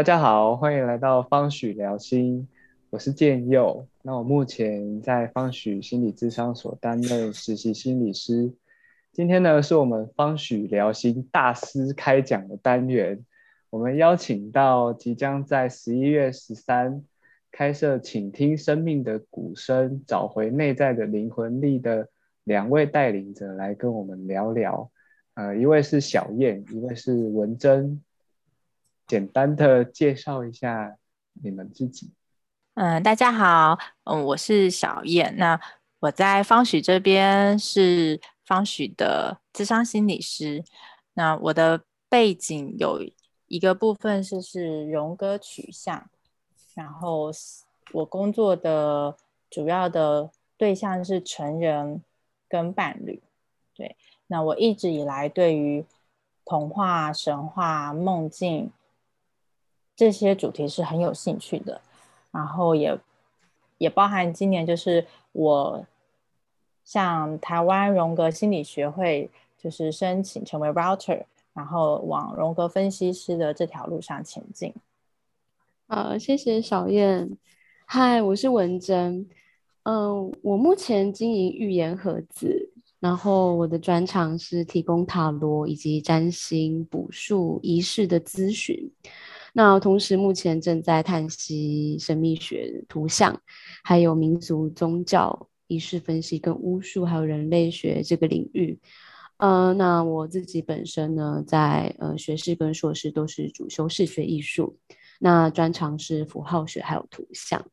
大家好，欢迎来到方许聊心，我是建佑。那我目前在方许心理咨商所担任实习心理师。今天呢，是我们方许聊心大师开讲的单元。我们邀请到即将在十一月十三开设“倾听生命的鼓声，找回内在的灵魂力”的两位带领者来跟我们聊聊。呃，一位是小燕，一位是文珍。简单的介绍一下你们自己。嗯，大家好，嗯，我是小燕。那我在方许这边是方许的智商心理师。那我的背景有一个部分是是荣格取向，然后我工作的主要的对象是成人跟伴侣。对，那我一直以来对于童话、神话、梦境。这些主题是很有兴趣的，然后也也包含今年就是我向台湾荣格心理学会就是申请成为 router，然后往荣格分析师的这条路上前进。好，谢谢小燕。嗨，我是文珍。嗯，我目前经营预言盒子，然后我的专长是提供塔罗以及占星、卜术、仪式的咨询。那同时，目前正在探析神秘学、图像，还有民族宗教仪式分析、跟巫术，还有人类学这个领域。呃，那我自己本身呢，在呃学士跟硕士都是主修视觉艺术，那专长是符号学还有图像。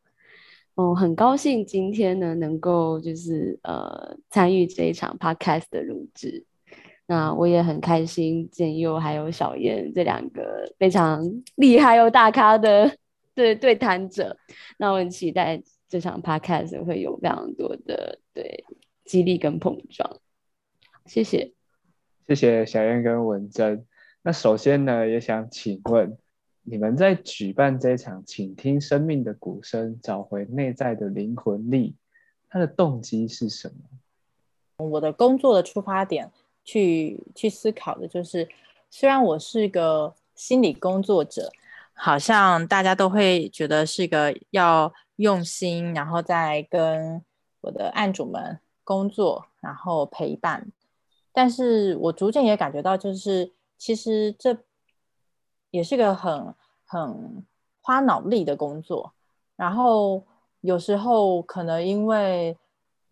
哦，很高兴今天呢能够就是呃参与这一场 podcast 的录制。那我也很开心，建佑还有小燕这两个非常厉害又大咖的对对谈者。那我很期待这场 podcast 会有非常多的对激励跟碰撞。谢谢，谢谢小燕跟文珍。那首先呢，也想请问你们在举办这场“请听生命的鼓声，找回内在的灵魂力”，它的动机是什么？我的工作的出发点。去去思考的就是，虽然我是个心理工作者，好像大家都会觉得是一个要用心，然后再跟我的案主们工作，然后陪伴。但是我逐渐也感觉到，就是其实这也是个很很花脑力的工作。然后有时候可能因为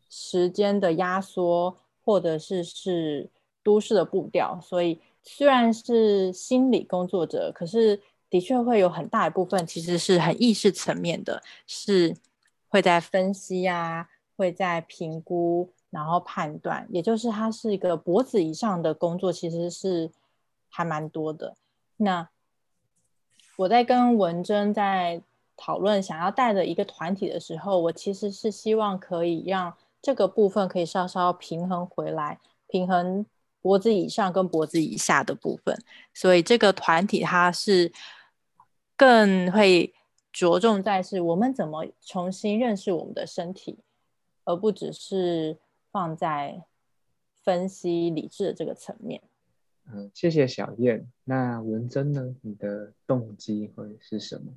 时间的压缩，或者是是。都市的步调，所以虽然是心理工作者，可是的确会有很大一部分其实是很意识层面的，是会在分析啊，会在评估，然后判断，也就是它是一个脖子以上的工作，其实是还蛮多的。那我在跟文珍在讨论想要带的一个团体的时候，我其实是希望可以让这个部分可以稍稍平衡回来，平衡。脖子以上跟脖子以下的部分，所以这个团体它是更会着重在是我们怎么重新认识我们的身体，而不只是放在分析理智的这个层面。嗯，谢谢小燕。那文珍呢？你的动机会是什么？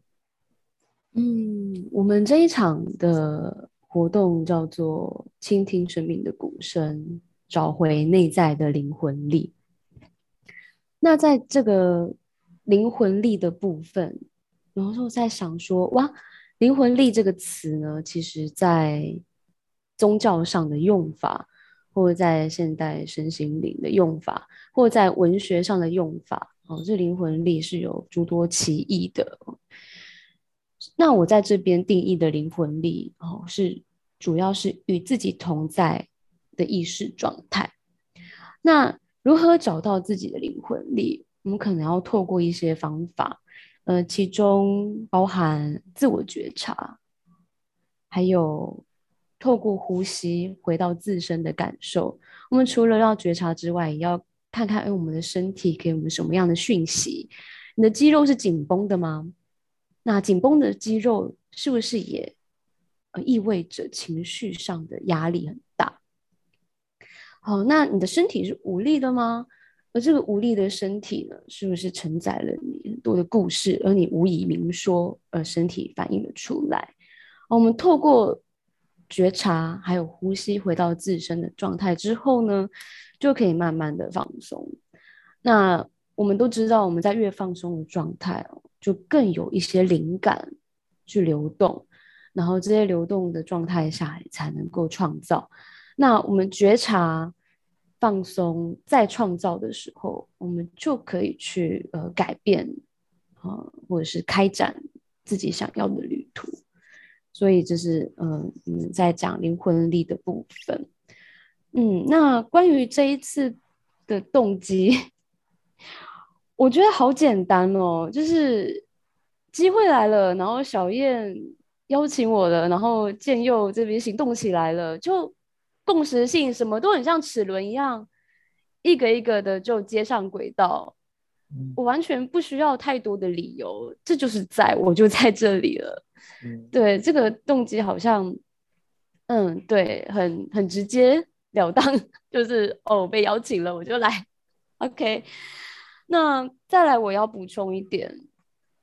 嗯，我们这一场的活动叫做“倾听生命的鼓声”。找回内在的灵魂力。那在这个灵魂力的部分，然后我在想说，哇，灵魂力这个词呢，其实在宗教上的用法，或者在现代身心灵的用法，或在文学上的用法，哦，这灵魂力是有诸多歧义的。那我在这边定义的灵魂力，哦，是主要是与自己同在。的意识状态，那如何找到自己的灵魂力？我们可能要透过一些方法，呃，其中包含自我觉察，还有透过呼吸回到自身的感受。我们除了要觉察之外，也要看看，哎，我们的身体给我们什么样的讯息？你的肌肉是紧绷的吗？那紧绷的肌肉是不是也意味着情绪上的压力很好？那你的身体是无力的吗？而这个无力的身体呢，是不是承载了你很多的故事，而你无以明说，而身体反映了出来？我们透过觉察，还有呼吸，回到自身的状态之后呢，就可以慢慢的放松。那我们都知道，我们在越放松的状态哦，就更有一些灵感去流动，然后这些流动的状态下才能够创造。那我们觉察。放松再创造的时候，我们就可以去呃改变，呃或者是开展自己想要的旅途。所以这是嗯嗯在讲灵魂力的部分。嗯，那关于这一次的动机，我觉得好简单哦，就是机会来了，然后小燕邀请我了，然后建佑这边行动起来了，就。共识性什么都很像齿轮一样，一个一个的就接上轨道。我完全不需要太多的理由，这就是在我就在这里了。对这个动机好像，嗯，对，很很直接了当，就是哦被邀请了我就来。OK，那再来我要补充一点，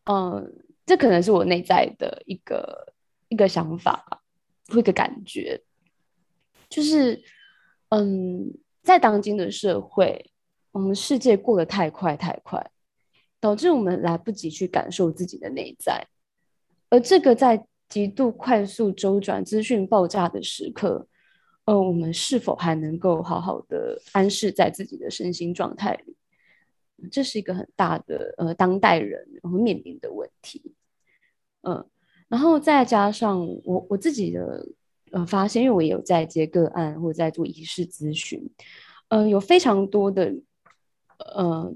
嗯，这可能是我内在的一个一个想法，一个感觉。就是，嗯，在当今的社会，我们世界过得太快太快，导致我们来不及去感受自己的内在。而这个在极度快速周转、资讯爆炸的时刻，呃，我们是否还能够好好的安适在自己的身心状态里？这是一个很大的呃当代人会面临的问题。嗯，然后再加上我我自己的。呃，发现，因为我也有在接个案或者在做仪式咨询，嗯，有非常多的呃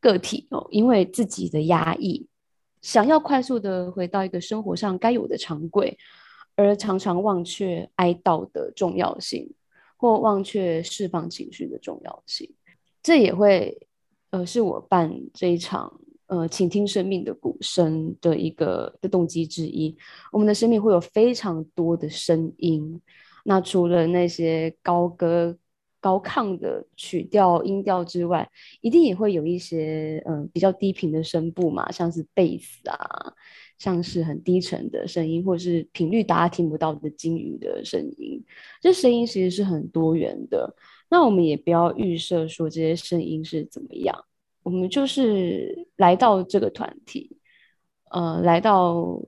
个体哦，因为自己的压抑，想要快速的回到一个生活上该有的常规，而常常忘却哀悼的重要性，或忘却释放情绪的重要性，这也会呃是我办这一场。呃，倾听生命的鼓声的一个的动机之一，我们的生命会有非常多的声音。那除了那些高歌、高亢的曲调、音调之外，一定也会有一些嗯比较低频的声部嘛，像是贝斯啊，像是很低沉的声音，或者是频率大家听不到的鲸鱼的声音。这声音其实是很多元的。那我们也不要预设说这些声音是怎么样。我们就是来到这个团体，呃，来到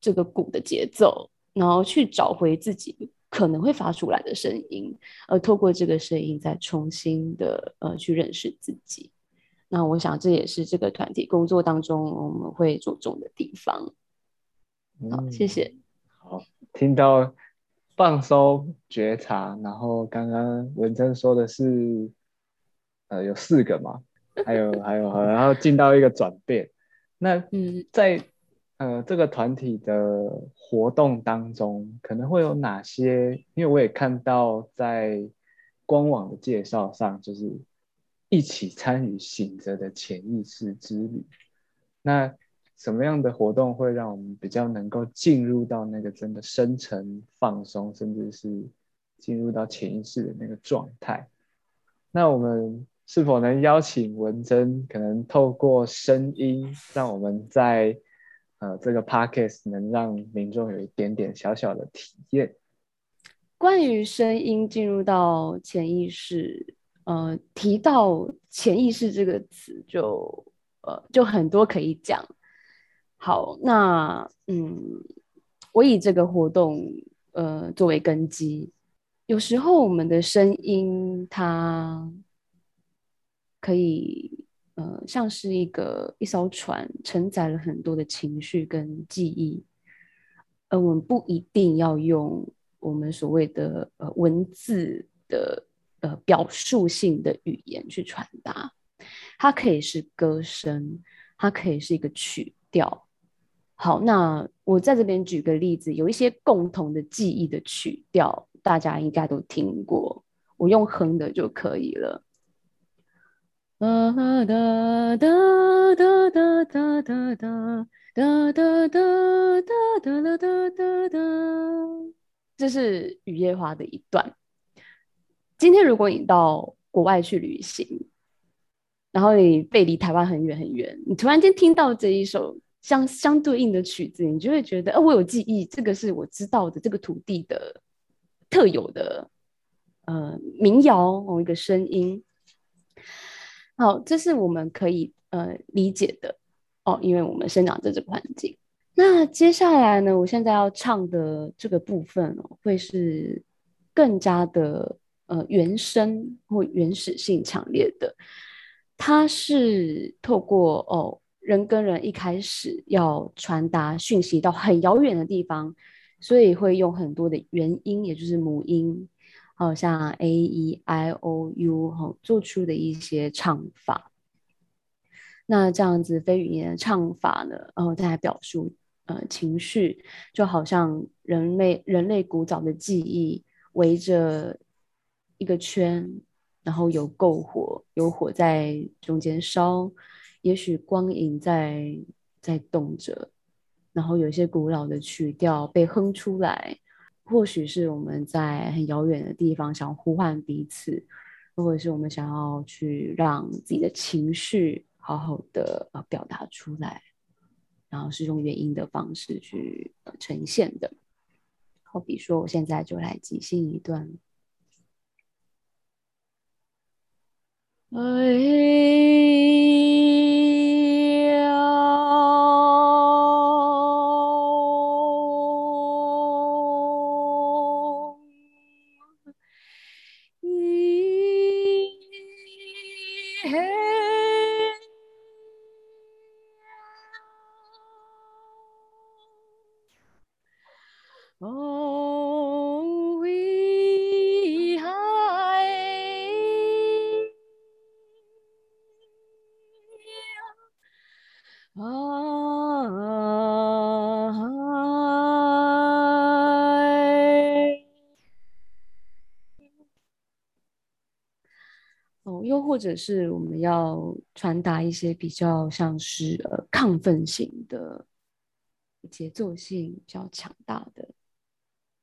这个鼓的节奏，然后去找回自己可能会发出来的声音，而透过这个声音再重新的呃去认识自己。那我想这也是这个团体工作当中我们会着重的地方。好，谢谢。好，听到放松觉察，然后刚刚文珍说的是，呃，有四个嘛？还有还有，然后进到一个转变。那嗯，在呃这个团体的活动当中，可能会有哪些？因为我也看到在官网的介绍上，就是一起参与醒着的潜意识之旅。那什么样的活动会让我们比较能够进入到那个真的深层放松，甚至是进入到潜意识的那个状态？那我们。是否能邀请文珍，可能透过声音，让我们在呃这个 podcast 能让民众有一点点小小的体验？关于声音进入到潜意识，呃，提到潜意识这个词，就呃就很多可以讲。好，那嗯，我以这个活动呃作为根基，有时候我们的声音它。可以，呃，像是一个一艘船，承载了很多的情绪跟记忆，而我们不一定要用我们所谓的呃文字的呃表述性的语言去传达，它可以是歌声，它可以是一个曲调。好，那我在这边举个例子，有一些共同的记忆的曲调，大家应该都听过，我用哼的就可以了。哒哒哒哒哒哒哒哒哒哒哒哒哒哒哒哒，这是雨夜花的一段。今天如果你到国外去旅行，然后你背离台湾很远很远，你突然间听到这一首相相对应的曲子，你就会觉得，哦，我有记忆，这个是我知道的这个土地的特有的呃民谣某一个声音。好，这是我们可以呃理解的哦，因为我们生长在这个环境。那接下来呢，我现在要唱的这个部分哦，会是更加的呃原生或原始性强烈的。它是透过哦人跟人一开始要传达讯息到很遥远的地方，所以会用很多的元音，也就是母音，好像 a e i o u 哈做出的一些唱法。那这样子非语言的唱法呢，然后再表述呃情绪，就好像人类人类古早的记忆围着一个圈。然后有篝火，有火在中间烧，也许光影在在动着，然后有一些古老的曲调被哼出来，或许是我们在很遥远的地方想呼唤彼此，或者是我们想要去让自己的情绪好好的表达出来，然后是用原音的方式去呈现的。好比说，我现在就来即兴一段。哎。है 或者是我们要传达一些比较像是呃亢奋型的节奏性比较强大的，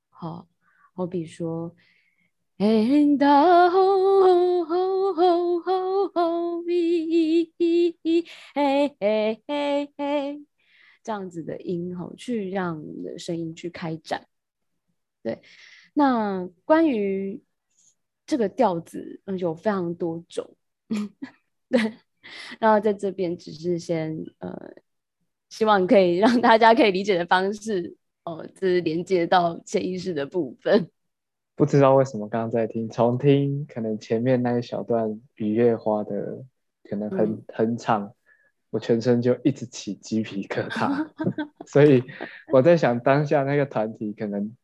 好，好比说，and ho ho ho ho ho me，嘿嘿嘿嘿，这样子的音吼，去让你的声音去开展。对，那关于这个调子，嗯，有非常多种。对，然后在这边只是先呃，希望可以让大家可以理解的方式哦，这是连接到潜意识的部分。不知道为什么刚刚在听，重听可能前面那一小段雨月花的，可能很很长，我全身就一直起鸡皮疙瘩。所以我在想，当下那个团体可能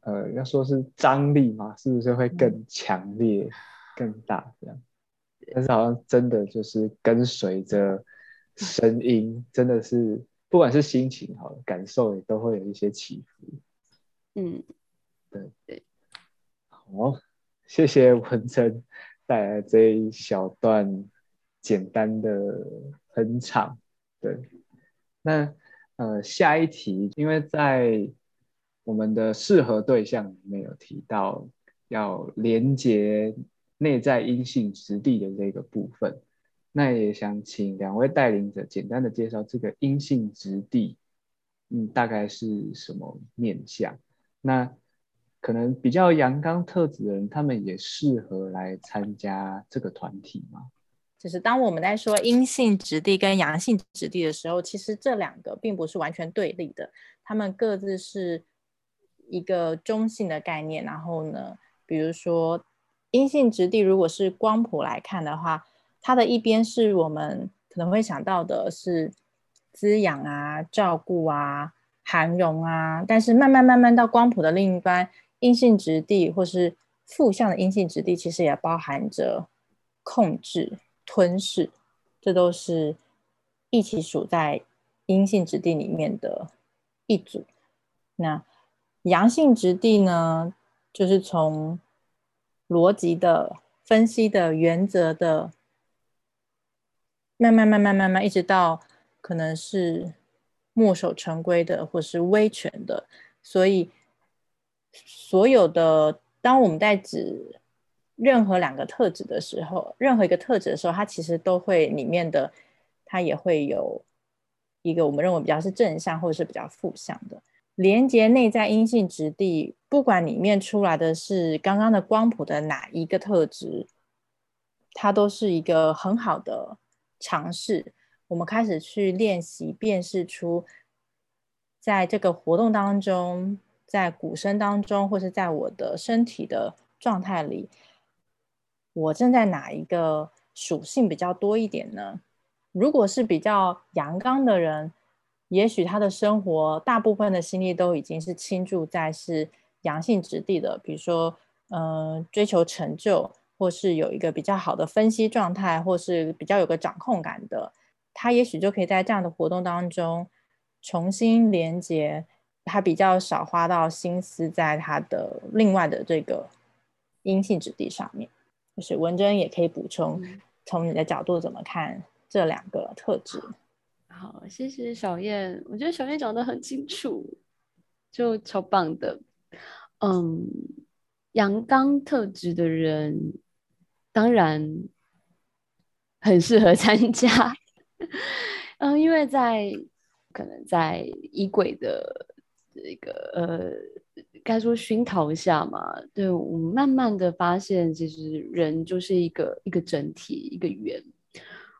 呃，要说是张力嘛，是不是会更强烈、更大这样？但是好像真的就是跟随着声音，真的是不管是心情好，感受也都会有一些起伏。嗯，对对。好，谢谢文珍带来这一小段简单的哼唱。对，那呃下一题，因为在我们的适合对象里面有提到要连接。内在阴性质地的这个部分，那也想请两位带领者简单的介绍这个阴性质地，嗯，大概是什么面相？那可能比较阳刚特质的人，他们也适合来参加这个团体吗？就是当我们在说阴性质地跟阳性质地的时候，其实这两个并不是完全对立的，他们各自是一个中性的概念。然后呢，比如说。阴性质地，如果是光谱来看的话，它的一边是我们可能会想到的是滋养啊、照顾啊、涵容啊，但是慢慢慢慢到光谱的另一端，阴性质地或是负向的阴性质地，其实也包含着控制、吞噬，这都是一起数在阴性质地里面的一组。那阳性质地呢，就是从逻辑的分析的原则的，慢慢慢慢慢慢，一直到可能是墨守成规的，或是威权的。所以，所有的当我们在指任何两个特质的时候，任何一个特质的时候，它其实都会里面的，它也会有一个我们认为比较是正向或者是比较负向的连接内在阴性质地，不管里面出来的是刚刚的光谱的哪一个特质，它都是一个很好的尝试。我们开始去练习辨识出，在这个活动当中，在鼓声当中，或是在我的身体的状态里。我正在哪一个属性比较多一点呢？如果是比较阳刚的人，也许他的生活大部分的心力都已经是倾注在是阳性质地的，比如说，嗯，追求成就，或是有一个比较好的分析状态，或是比较有个掌控感的，他也许就可以在这样的活动当中重新连接，他比较少花到心思在他的另外的这个阴性质地上面。就是文珍也可以补充，从你的角度怎么看这两个特质？好，谢谢小燕，我觉得小燕讲的很清楚，就超棒的。嗯，阳刚特质的人当然很适合参加。嗯，因为在可能在衣柜的这个呃。该说熏陶下嘛？对我们慢慢的发现，其实人就是一个一个整体，一个圆。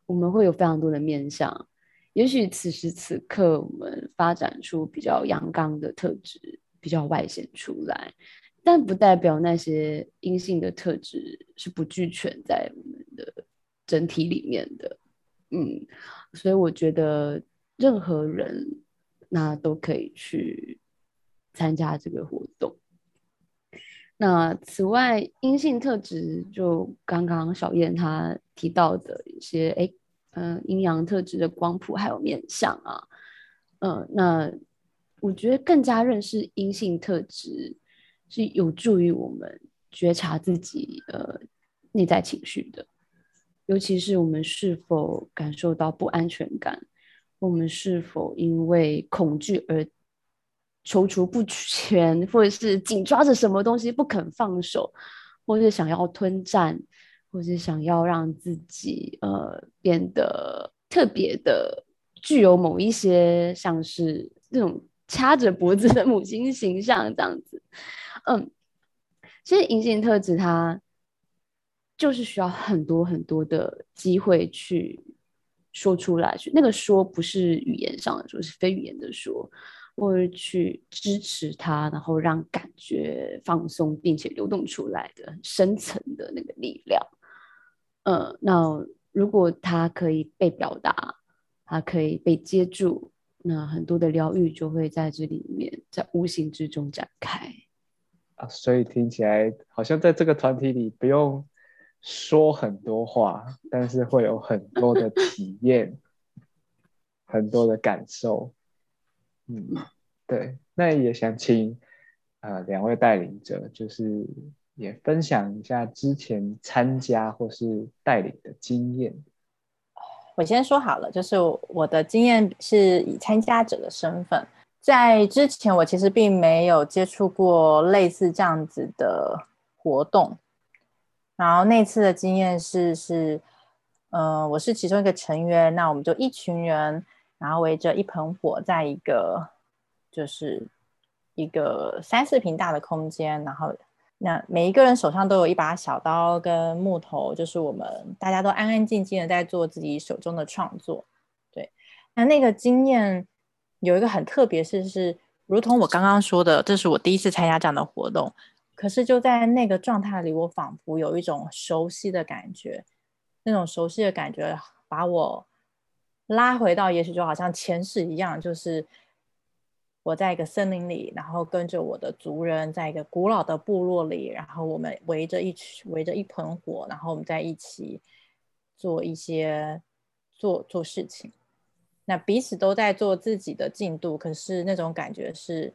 我们会有非常多的面相，也许此时此刻我们发展出比较阳刚的特质，比较外显出来，但不代表那些阴性的特质是不具全在我们的整体里面的。嗯，所以我觉得任何人那都可以去。参加这个活动。那此外，阴性特质就刚刚小燕她提到的一些，哎，嗯，阴阳特质的光谱还有面相啊，嗯，那我觉得更加认识阴性特质是有助于我们觉察自己呃内在情绪的，尤其是我们是否感受到不安全感，我们是否因为恐惧而。踌躇不前，或者是紧抓着什么东西不肯放手，或者想要吞占，或者想要让自己呃变得特别的具有某一些像是那种掐着脖子的母亲形象这样子。嗯，其实隐形特质它就是需要很多很多的机会去说出来，去那个说不是语言上的说，是非语言的说。或者去支持他，然后让感觉放松，并且流动出来的深层的那个力量。呃，那如果他可以被表达，他可以被接住，那很多的疗愈就会在这里面，在无形之中展开。啊，所以听起来好像在这个团体里不用说很多话，但是会有很多的体验，很多的感受。嗯，对，那也想请呃两位带领者，就是也分享一下之前参加或是带领的经验。我先说好了，就是我的经验是以参加者的身份，在之前我其实并没有接触过类似这样子的活动，然后那次的经验是是，嗯，我是其中一个成员，那我们就一群人。然后围着一盆火，在一个就是一个三四平大的空间，然后那每一个人手上都有一把小刀跟木头，就是我们大家都安安静静的在做自己手中的创作。对，那那个经验有一个很特别，是是如同我刚刚说的，这是我第一次参加这样的活动，可是就在那个状态里，我仿佛有一种熟悉的感觉，那种熟悉的感觉把我。拉回到，也许就好像前世一样，就是我在一个森林里，然后跟着我的族人，在一个古老的部落里，然后我们围着一围着一盆火，然后我们在一起做一些做做事情。那彼此都在做自己的进度，可是那种感觉是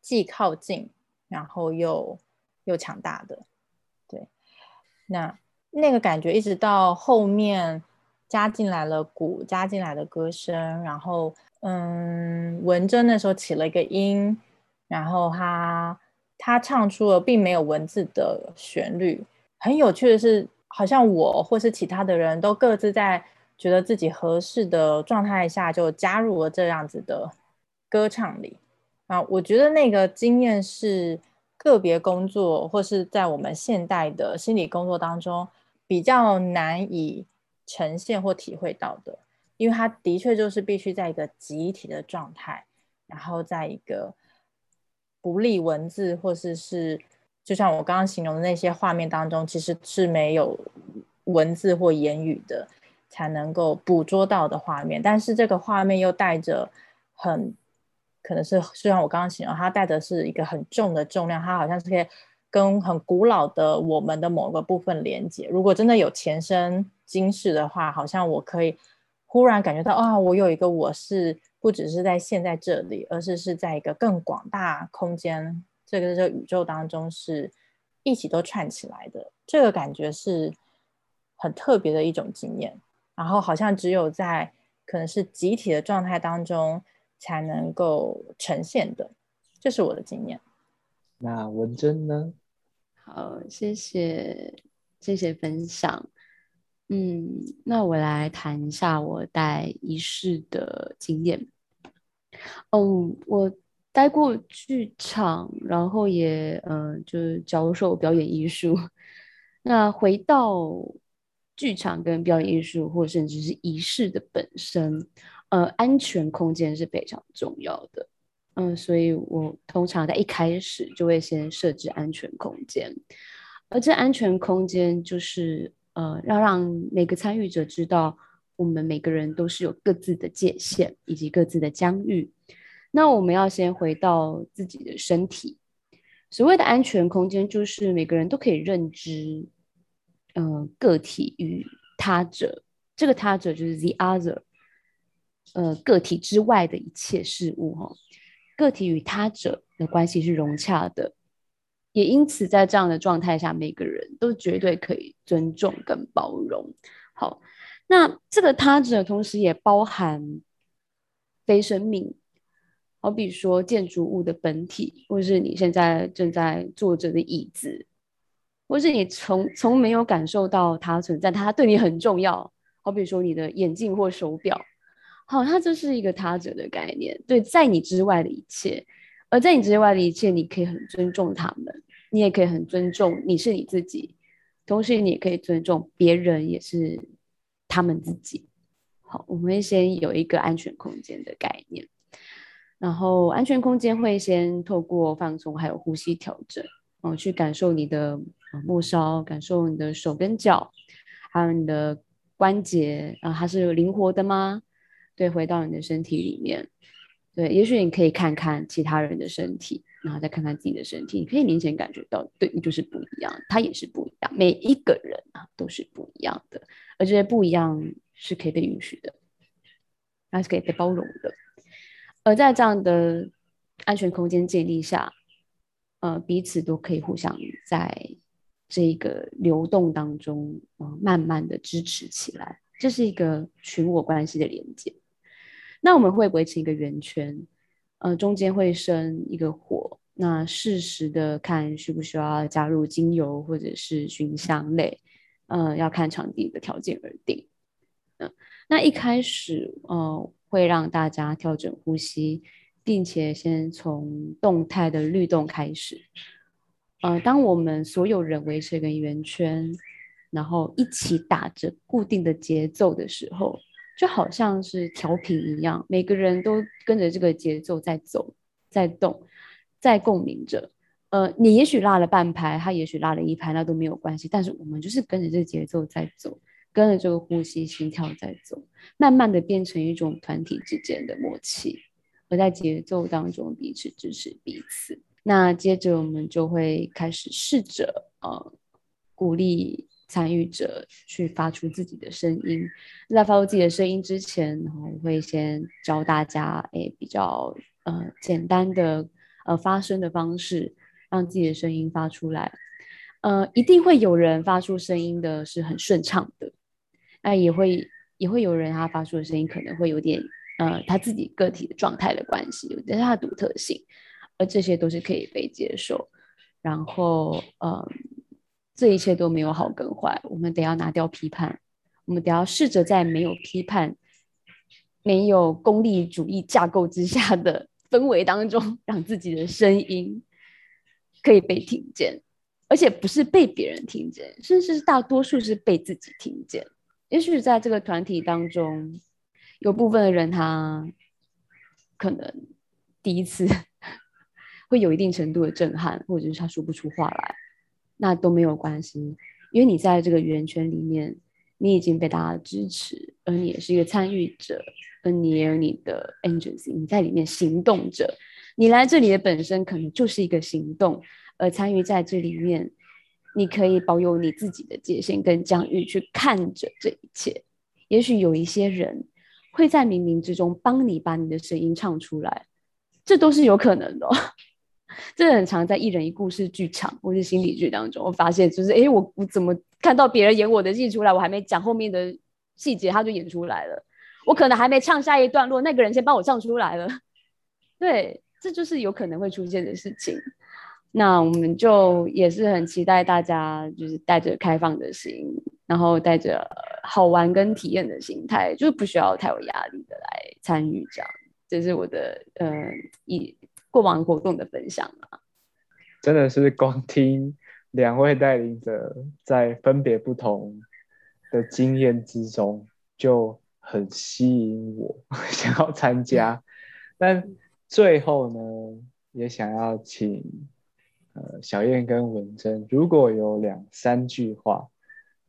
既靠近，然后又又强大的。对，那那个感觉一直到后面。加进来了鼓，加进来的歌声，然后，嗯，文珍那时候起了一个音，然后他他唱出了并没有文字的旋律，很有趣的是，好像我或是其他的人都各自在觉得自己合适的状态下，就加入了这样子的歌唱里啊。我觉得那个经验是个别工作或是在我们现代的心理工作当中比较难以呈现或体会到的，因为它的确就是必须在一个集体的状态，然后在一个不利文字或是是。就像我刚刚形容的那些画面当中，其实是没有文字或言语的，才能够捕捉到的画面。但是这个画面又带着很可能是，就像我刚刚形容，它带的是一个很重的重量，它好像是可以跟很古老的我们的某个部分连接。如果真的有前生今世的话，好像我可以忽然感觉到啊，我有一个我是不只是在现在这里，而是是在一个更广大空间。这个这个宇宙当中是一起都串起来的，这个感觉是很特别的一种经验。然后好像只有在可能是集体的状态当中才能够呈现的，这是我的经验。那文珍呢？好，谢谢谢谢分享。嗯，那我来谈一下我带仪式的经验。嗯，我。待过剧场，然后也呃，就是教授表演艺术。那回到剧场跟表演艺术，或甚至是仪式的本身，呃，安全空间是非常重要的。嗯，所以我通常在一开始就会先设置安全空间，而这安全空间就是呃，要让每个参与者知道，我们每个人都是有各自的界限以及各自的疆域。那我们要先回到自己的身体。所谓的安全空间，就是每个人都可以认知，嗯，个体与他者，这个他者就是 the other，呃，个体之外的一切事物，哈，个体与他者的关系是融洽的，也因此在这样的状态下，每个人都绝对可以尊重跟包容。好，那这个他者同时也包含非生命。好比说建筑物的本体，或是你现在正在坐着的椅子，或是你从从没有感受到它存在，它对你很重要。好比说你的眼镜或手表，好，它就是一个他者的概念，对，在你之外的一切，而在你之外的一切，你可以很尊重他们，你也可以很尊重你是你自己，同时你也可以尊重别人，也是他们自己。好，我们先有一个安全空间的概念。然后安全空间会先透过放松，还有呼吸调整，嗯，去感受你的末梢，感受你的手跟脚，还有你的关节，啊，它是灵活的吗？对，回到你的身体里面，对，也许你可以看看其他人的身体，然后再看看自己的身体，你可以明显感觉到，对你就是不一样，他也是不一样，每一个人啊都是不一样的，而这些不一样是可以被允许的，还是可以被包容的。而在这样的安全空间建立下，呃，彼此都可以互相在这个流动当中，呃，慢慢的支持起来。这是一个群我关系的连接。那我们会围成一个圆圈，呃，中间会生一个火。那适时的看需不需要加入精油或者是熏香类，呃，要看场地的条件而定。嗯，那一开始，呃。会让大家调整呼吸，并且先从动态的律动开始。呃，当我们所有人围成一个圆圈，然后一起打着固定的节奏的时候，就好像是调频一样，每个人都跟着这个节奏在走，在动，在共鸣着。呃，你也许拉了半拍，他也许拉了一拍，那都没有关系。但是我们就是跟着这个节奏在走。跟着这个呼吸、心跳在走，慢慢的变成一种团体之间的默契，而在节奏当中彼此支持彼此。那接着我们就会开始试着呃鼓励参与者去发出自己的声音。在发出自己的声音之前，然后会先教大家诶比较呃简单的呃发声的方式，让自己的声音发出来。呃，一定会有人发出声音的是很顺畅的。那也会也会有人他发出的声音可能会有点呃他自己个体的状态的关系，有点他的独特性，而这些都是可以被接受。然后呃这一切都没有好跟坏，我们得要拿掉批判，我们得要试着在没有批判、没有功利主义架构之下的氛围当中，让自己的声音可以被听见，而且不是被别人听见，甚至是大多数是被自己听见。也许在这个团体当中，有部分的人他可能第一次 会有一定程度的震撼，或者是他说不出话来。那都没有关系，因为你在这个圆圈里面，你已经被大家支持，而你也是一个参与者，而你也有你的 agency，你在里面行动着。你来这里的本身可能就是一个行动，而参与在这里面，你可以保有你自己的界限跟疆域去看着这一切。也许有一些人会在冥冥之中帮你把你的声音唱出来，这都是有可能的。这很常在一人一故事剧场或是心理剧当中，我发现就是，哎，我我怎么看到别人演我的戏出来，我还没讲后面的细节，他就演出来了。我可能还没唱下一段落，那个人先帮我唱出来了。对，这就是有可能会出现的事情。那我们就也是很期待大家，就是带着开放的心，然后带着好玩跟体验的心态，就是不需要太有压力的来参与这样。这是我的呃一。过往活动的分享啊，真的是光听两位带领者在分别不同的经验之中，就很吸引我 想要参加。但最后呢，也想要请呃小燕跟文珍，如果有两三句话，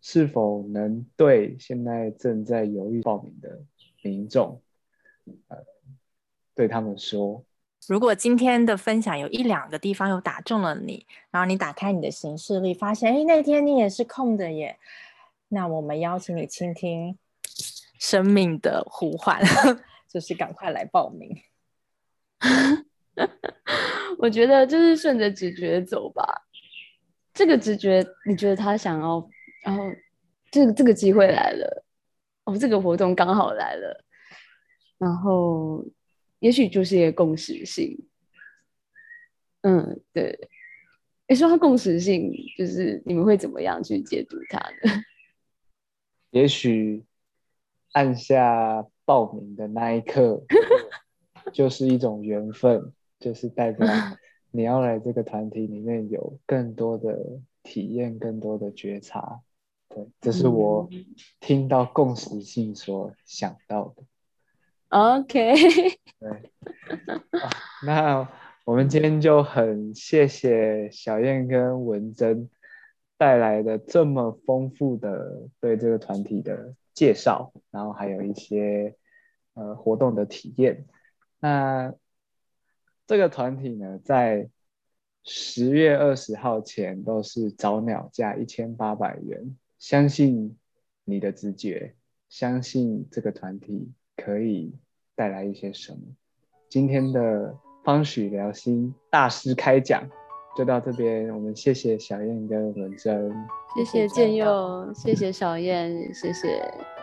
是否能对现在正在犹豫报名的民众，呃，对他们说？如果今天的分享有一两个地方有打中了你，然后你打开你的行事历，发现哎那天你也是空的耶，那我们邀请你倾听生命的呼唤，就是赶快来报名。我觉得就是顺着直觉走吧，这个直觉你觉得他想要，然后这个这个机会来了，哦这个活动刚好来了，然后。也许就是一个共识性，嗯，对。你说它共识性，就是你们会怎么样去解读它呢？也许按下报名的那一刻，就是一种缘分，就是代表 你要来这个团体里面有更多的体验，更多的觉察。对，这是我听到共识性所想到的。OK，对，那我们今天就很谢谢小燕跟文珍带来的这么丰富的对这个团体的介绍，然后还有一些呃活动的体验。那这个团体呢，在十月二十号前都是早鸟价一千八百元，相信你的直觉，相信这个团体可以。带来一些什么？今天的方许聊心大师开讲就到这边，我们谢谢小燕跟文珍，谢谢建佑，谢谢小燕，谢谢。